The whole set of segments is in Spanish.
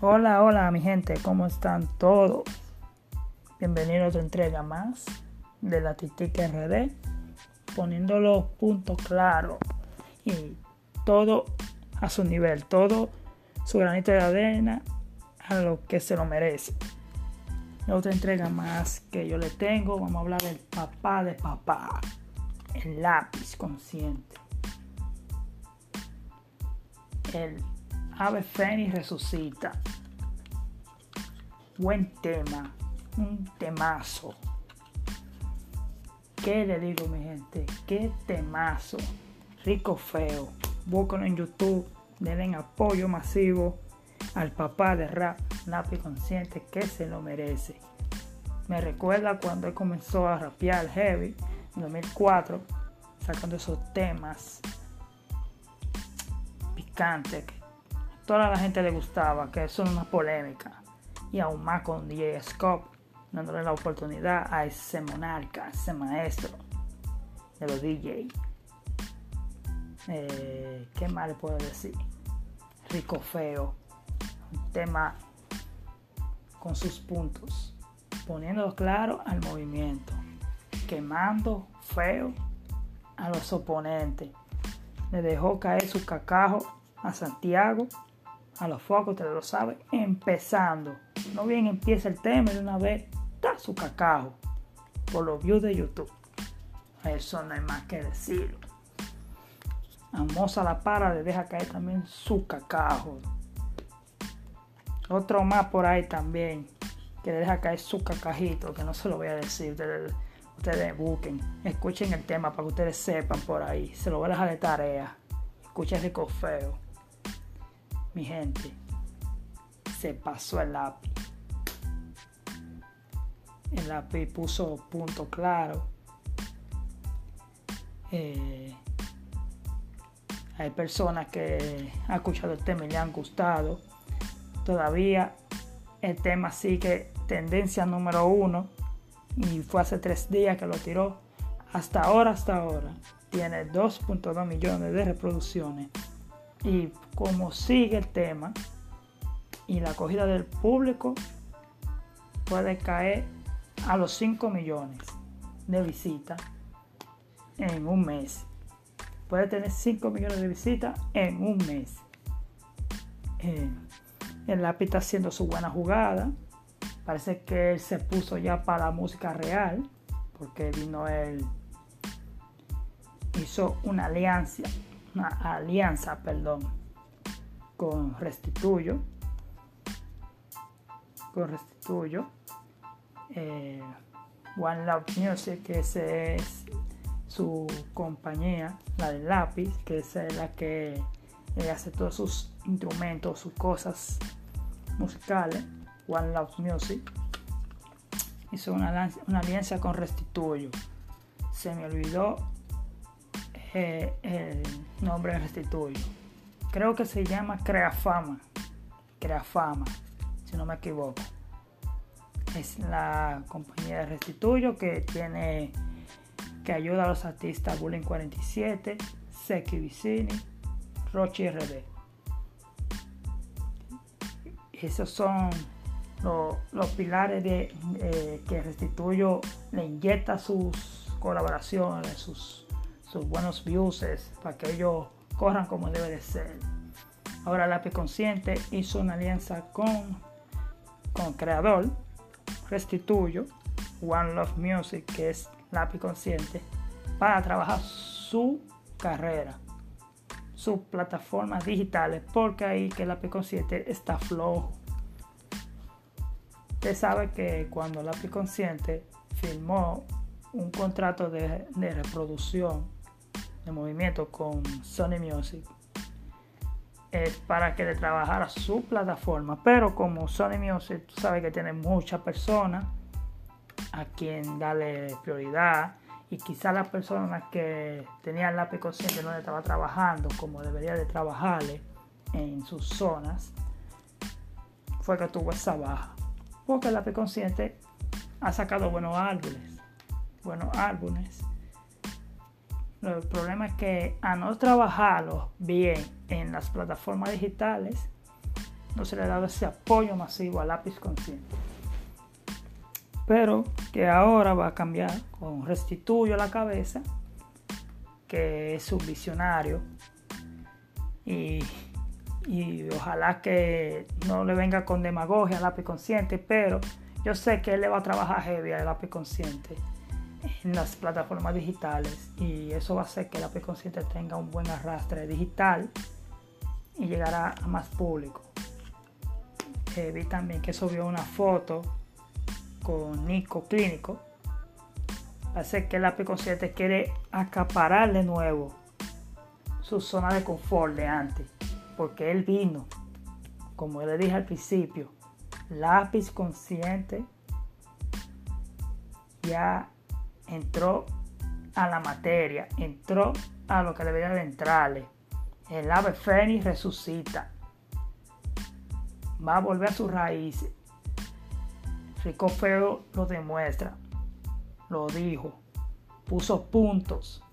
Hola, hola mi gente, ¿cómo están todos? Bienvenidos a otra entrega más de la Titica RD, poniendo los puntos claros y todo a su nivel, todo su granito de arena a lo que se lo merece. Otra entrega más que yo le tengo, vamos a hablar del papá de papá, el lápiz consciente. El ave fénix resucita. Buen tema, un temazo. ¿Qué le digo, mi gente? ¿Qué temazo? Rico feo. Búsquenlo en YouTube, denle apoyo masivo al papá de rap, Napi Consciente, que se lo merece. Me recuerda cuando él comenzó a rapear heavy en 2004, sacando esos temas picantes que toda la gente le gustaba, que es una polémica y aún más con DJ Scope, dándole la oportunidad a ese monarca, ese maestro de los DJ. Eh, ¿Qué más le puedo decir? Rico Feo, un tema con sus puntos, poniendo claro al movimiento, quemando feo a los oponentes. Le dejó caer su cacajo a Santiago, a los focos, ustedes lo saben, empezando no bien empieza el tema de una vez da su cacao por los views de YouTube. Eso no hay más que decirlo. A Moza la para le deja caer también su cacao. Otro más por ahí también que le deja caer su cacajito, que no se lo voy a decir. Ustedes, ustedes busquen, escuchen el tema para que ustedes sepan por ahí. Se lo voy a dejar de tarea. Escuchen rico feo. Mi gente se pasó el lápiz. El lápiz puso punto claro. Eh, hay personas que han escuchado el tema y le han gustado. Todavía el tema sigue tendencia número uno y fue hace tres días que lo tiró. Hasta ahora, hasta ahora, tiene 2.2 millones de reproducciones. Y como sigue el tema, y la acogida del público puede caer a los 5 millones de visitas en un mes. Puede tener 5 millones de visitas en un mes. Eh, el lápiz está haciendo su buena jugada. Parece que él se puso ya para música real. Porque vino él. Hizo una alianza. Una alianza, perdón. Con Restituyo restituyo. Eh, One Love Music, que es su compañía, la del lápiz, que es la que hace todos sus instrumentos, sus cosas musicales. One Love Music. Hizo una, alianza con Restituyo. Se me olvidó eh, el nombre de Restituyo. Creo que se llama Creafama. Creafama si no me equivoco. Es la compañía de Restituyo que tiene que ayuda a los artistas Bullying 47, Seki Vicini, Rochi RD. Esos son los, pilares de, que Restituyo le inyecta sus colaboraciones, sus, sus buenos views para que ellos corran como debe de ser. Ahora Lápiz Consciente hizo una alianza con con creador, restituyo One Love Music, que es lápiz consciente, para trabajar su carrera, sus plataformas digitales, porque ahí que lápiz consciente está flojo. Usted sabe que cuando lápiz consciente firmó un contrato de, de reproducción de movimiento con Sony Music, es para que le trabajara su plataforma. Pero como Sony Music, tú sabes que tiene muchas personas a quien darle prioridad. Y quizás las personas que tenían lápiz consciente no le estaba trabajando como debería de trabajarle en sus zonas, fue que tuvo esa baja. Porque el lápiz consciente ha sacado buenos álbumes. Buenos álbumes el problema es que a no trabajarlo bien en las plataformas digitales, no se le ha dado ese apoyo masivo al lápiz consciente. Pero que ahora va a cambiar con Restituyo la cabeza, que es un visionario. Y, y ojalá que no le venga con demagogia al lápiz consciente, pero yo sé que él le va a trabajar heavy al lápiz consciente en las plataformas digitales y eso va a hacer que el lápiz consciente tenga un buen arrastre digital y llegará a más público. Eh, vi también que subió una foto con Nico Clínico. Hace que el lápiz consciente quiere acaparar de nuevo su zona de confort de antes. Porque él vino, como le dije al principio, lápiz consciente ya entró a la materia, entró a lo que debería de entrarle. El ave fénix resucita. Va a volver a sus raíces. Rico Feo lo demuestra. Lo dijo. Puso puntos.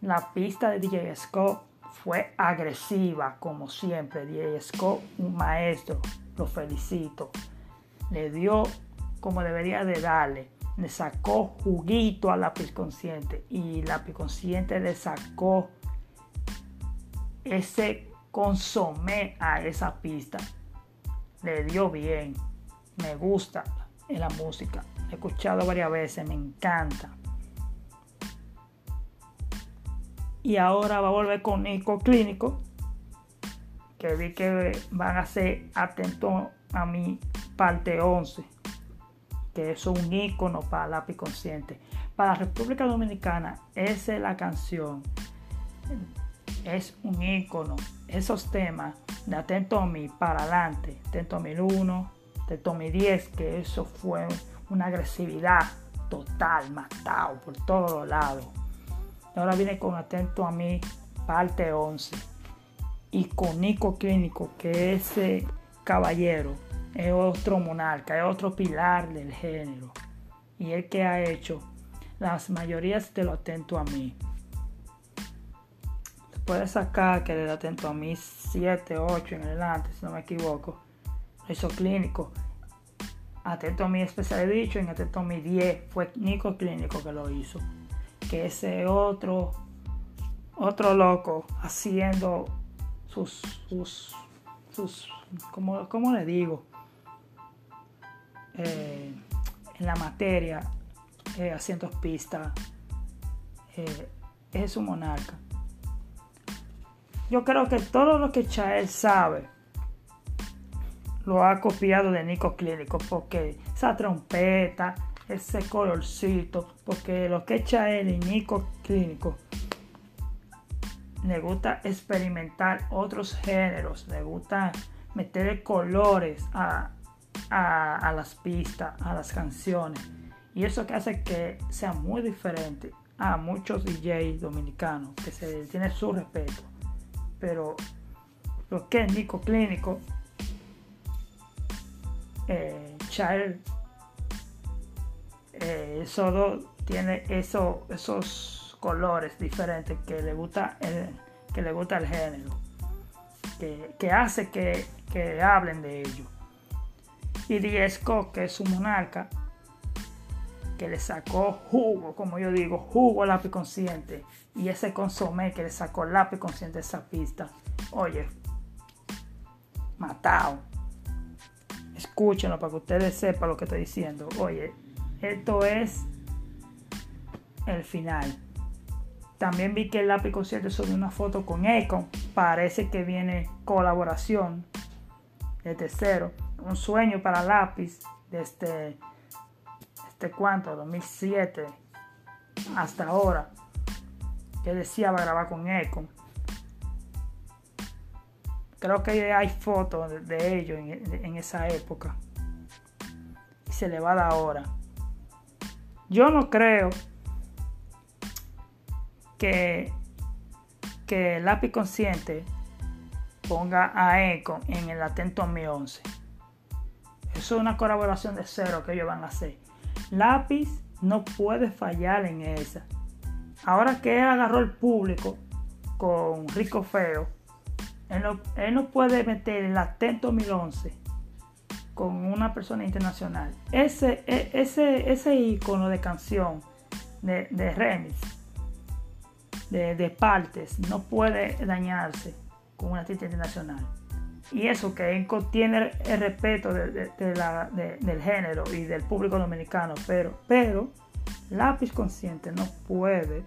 La pista de DJ Scott fue agresiva, como siempre. DJ Scott, un maestro. Lo felicito. Le dio como debería de darle le sacó juguito al lápiz consciente y el lápiz consciente le sacó ese consomé a esa pista. Le dio bien. Me gusta en la música. He escuchado varias veces, me encanta. Y ahora va a volver con Nico Clínico. Que vi que van a ser atentos a mi parte 11 que es un icono para lápiz consciente. Para República Dominicana, esa es la canción. Es un icono. Esos temas de Atento a mí para adelante, Atento a 1, Atento a 10, que eso fue una agresividad total, matado por todos los lados. Ahora viene con Atento a mí, parte 11. Icónico clínico, que ese caballero es otro monarca, es otro pilar del género. Y el que ha hecho las mayorías de lo atento a mí. Se puede sacar que de atento a mí 7, 8 en adelante, si no me equivoco. Eso clínico. Atento a mí especial dicho, en atento a mí 10 fue Nico Clínico que lo hizo. Que ese otro, otro loco haciendo sus, sus, sus, como, ¿cómo le digo? Eh, en la materia, eh, haciendo pistas, eh, es un monarca. Yo creo que todo lo que Chael sabe lo ha copiado de Nico Clínico, porque esa trompeta, ese colorcito, porque lo que Chael y Nico Clínico le gusta experimentar otros géneros, le gusta meter colores a, a, las pistas, a las canciones. Y eso que hace que sea muy diferente a muchos DJs dominicanos, que se tiene su respeto. Pero lo que es Nico Clínico, eh, Child, eh, tiene eso, esos colores diferentes que le gusta el, que le gusta el género, que, hace que, que hablen de ello y Diesco, que es un monarca, que le sacó jugo, como yo digo, jugo al lápiz consciente. Y ese consomé que le sacó el lápiz consciente de esa pista. Oye, matado. Escúchenlo para que ustedes sepan lo que estoy diciendo. Oye, esto es el final. También vi que el lápiz consciente subió una foto con Econ. Parece que viene colaboración de tercero un sueño para lápiz desde este cuánto 2007 hasta ahora que decía va a grabar con Eco creo que hay fotos de, ellos en, esa época. Y se le va a dar ahora yo no creo que que lápiz consciente ponga a Eco en el atento Mi 11 es una colaboración de cero que ellos van a hacer. Lápiz no puede fallar en esa. Ahora que él agarró el público con Rico Feo, Él no, él no puede meter el Atento 2011 con una persona internacional. Ese, e, ese, ese icono de canción, de, de remix, de, de, partes, no puede dañarse con un artista internacional. Y eso que Enco tiene el respeto del género y del público dominicano, pero, pero Lápiz Consciente no puede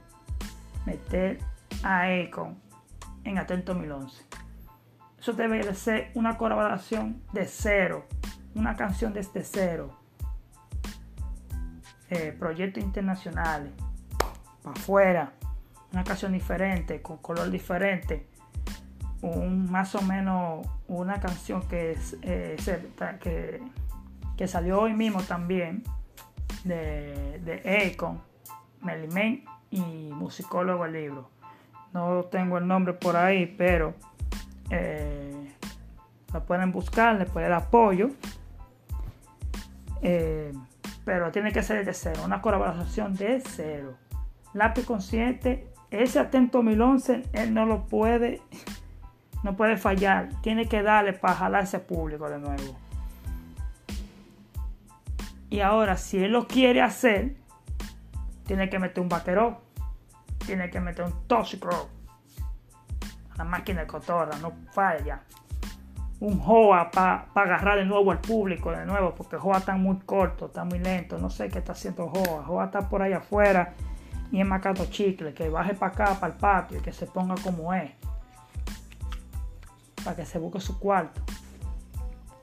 meter a Akon en Atento 2011. Eso debe de ser una colaboración de cero, una canción desde cero. Eh, proyectos internacionales, para afuera, una canción diferente, con color diferente, un, más o menos una canción que, eh, que, que, salió hoy mismo también de, de Akon, Melimén y musicólogo el libro. No tengo el nombre por ahí, pero eh, lo pueden buscar, le pueden apoyo. Eh, pero tiene que ser de cero, una colaboración de cero. Lápiz consciente, ese atento 2011, él no lo puede, no puede fallar. Tiene que darle para jalarse público de nuevo. Y ahora, si él lo quiere hacer, tiene que meter un vaquero, tiene que meter un tóxico, la máquina de cotorra, no falla. Un Joa para agarrar de nuevo al público, de nuevo, porque Joa está muy corto, está muy lento, no sé qué está haciendo Joa. Joa está por ahí afuera y es macado chicle, que baje para acá, para el patio, y que se ponga como es, para que se busque su cuarto.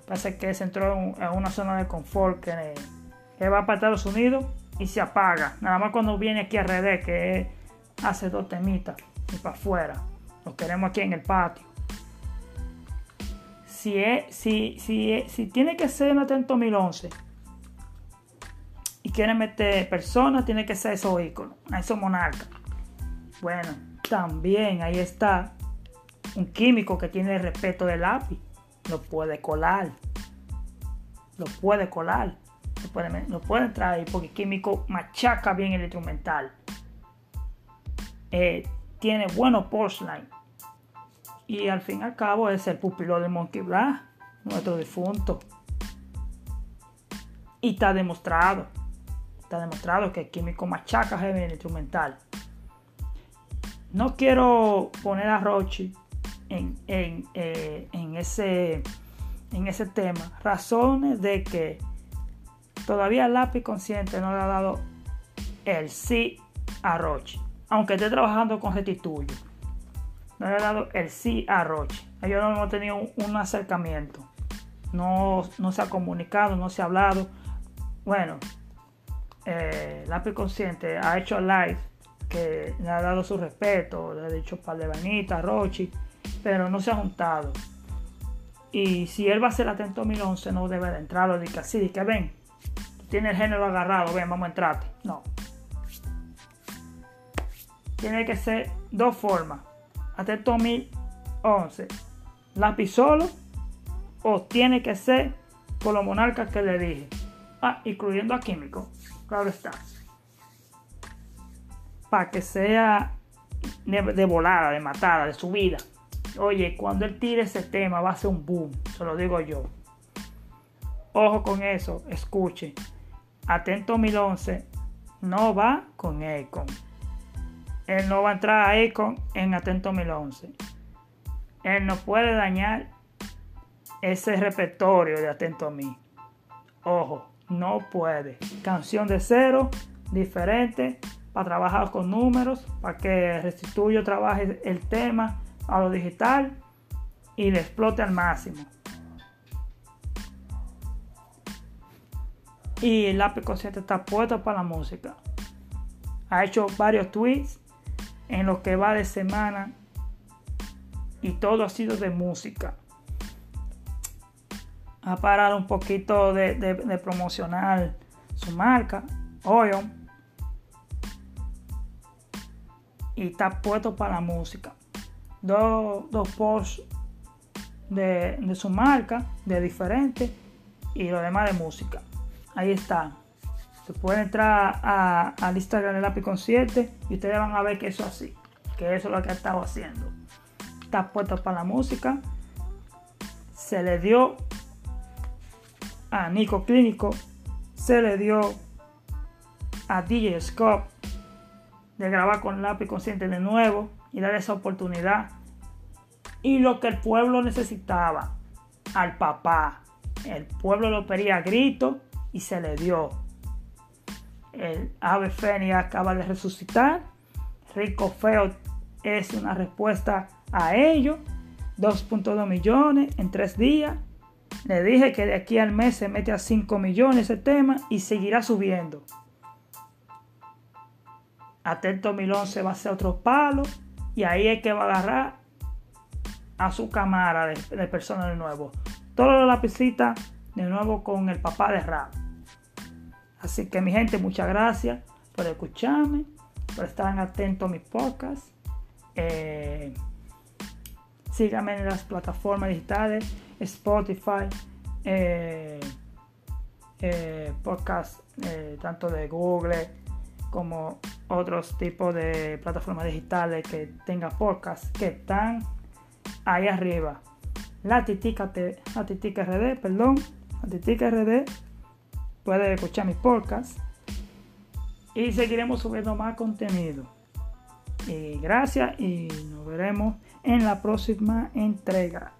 Parece que se entró en una zona de confort que, que va para Estados Unidos y se apaga. Nada más cuando viene aquí a RD, que hace dos temitas y para afuera. Lo queremos aquí en el patio. Si, es, si, si, si tiene que ser un atento 2011 y quiere meter personas, tiene que ser esos íconos, esos monarcas. Bueno, también ahí está un químico que tiene el respeto del lápiz. Lo puede colar. Lo puede colar no pueden entrar ahí porque Químico machaca bien el instrumental. Eh, tiene buenos postline. Y al fin y al cabo es el pupilo de Monkey Black, nuestro difunto. Y está demostrado. Está demostrado que Químico machaca bien el instrumental. No quiero poner a Rochi eh, en, ese, tema. Razones de que Todavía lápiz consciente no le ha dado el sí a Roche. Aunque esté trabajando con Restituyo. No le ha dado el sí a Roche. Ellos no hemos tenido un, acercamiento. No, se ha comunicado, no se ha hablado. Bueno, eh, lápiz consciente ha hecho live que le ha dado su respeto, le ha dicho par de vainitas a Rochi, pero no se ha juntado. Y si él va a ser atento 2011, no debe de entrar, lo dice así, que ven, tiene el género agarrado, ven, vamos a entrar. No. Tiene que ser dos formas. Atento 2011. Lápiz solo. O tiene que ser con los monarcas que le dije. Ah, incluyendo a Químico. Claro está. Para que sea de, volada, de matada, de subida. Oye, cuando él tire ese tema va a ser un boom. Se lo digo yo. Ojo con eso. Escuche. Atento 2011 no va con Akon. Él no va a entrar a Akon en Atento 2011. Él no puede dañar ese repertorio de Atento a mí. Ojo, no puede. Canción de cero, diferente, para trabajar con números, para que Restituyo trabaje el tema a lo digital y le explote al máximo. y el lápiz consciente está puesto para la música. Ha hecho varios tweets en lo que va de semana y todo ha sido de música. Ha parado un poquito de, promocionar su marca, Oyo, y está puesto para la música. Dos, posts de, de su marca, de diferente, y lo demás de música. Ahí está. Se puede entrar a, al Instagram del lápiz consciente y ustedes van a ver que eso es así. Que eso es lo que ha estado haciendo. está puesto para la música. Se le dio a Nico Clínico, se le dio a DJ Scott de grabar con lápiz consciente de nuevo y dar esa oportunidad. Y lo que el pueblo necesitaba, al papá. El pueblo lo pedía a grito y se le dio. El ave fénix acaba de resucitar. Rico Feo es una respuesta a ello. 2.2 millones en tres días. Le dije que de aquí al mes se mete a 5 millones ese tema y seguirá subiendo. Atento 2011 va a ser otro palo y ahí es que va a agarrar a su cámara de, de personas de nuevo. Todo la lapicita de nuevo con el papá de rap. Así que mi gente, muchas gracias por escucharme, por estar atentos a mis podcasts. Eh, síganme en las plataformas digitales, Spotify, eh, eh, podcast tanto de Google como otros tipos de plataformas digitales que tengan podcast que están ahí arriba. La Titica, la Titica RD, perdón, la Titica RD puede escuchar mis podcasts y seguiremos subiendo más contenido. Y gracias y nos veremos en la próxima entrega.